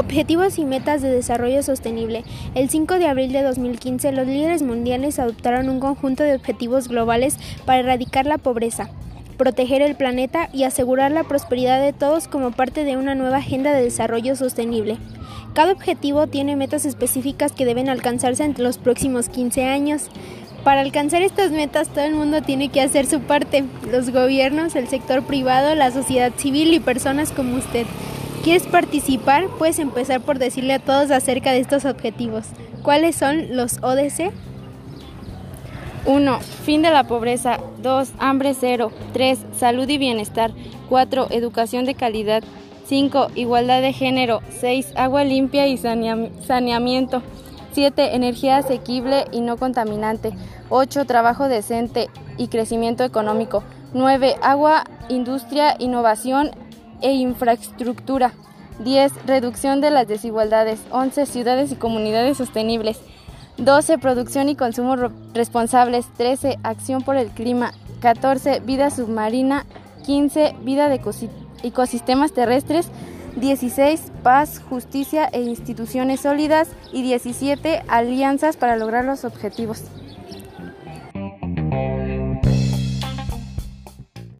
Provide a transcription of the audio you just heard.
Objetivos y metas de desarrollo sostenible. El 5 de abril de 2015, los líderes mundiales adoptaron un conjunto de objetivos globales para erradicar la pobreza, proteger el planeta y asegurar la prosperidad de todos como parte de una nueva agenda de desarrollo sostenible. Cada objetivo tiene metas específicas que deben alcanzarse entre los próximos 15 años. Para alcanzar estas metas todo el mundo tiene que hacer su parte, los gobiernos, el sector privado, la sociedad civil y personas como usted. ¿Quieres participar? Puedes empezar por decirle a todos acerca de estos objetivos. ¿Cuáles son los ODC? 1. Fin de la pobreza. 2. Hambre cero. 3. Salud y bienestar. 4. Educación de calidad. 5. Igualdad de género. 6. Agua limpia y saneamiento. 7. Energía asequible y no contaminante. 8. Trabajo decente y crecimiento económico. 9. Agua, industria, innovación e infraestructura. 10. Reducción de las desigualdades. 11. Ciudades y comunidades sostenibles. 12. Producción y consumo responsables. 13. Acción por el clima. 14. Vida submarina. 15. Vida de ecosistemas terrestres. 16. Paz, justicia e instituciones sólidas. Y 17. Alianzas para lograr los objetivos.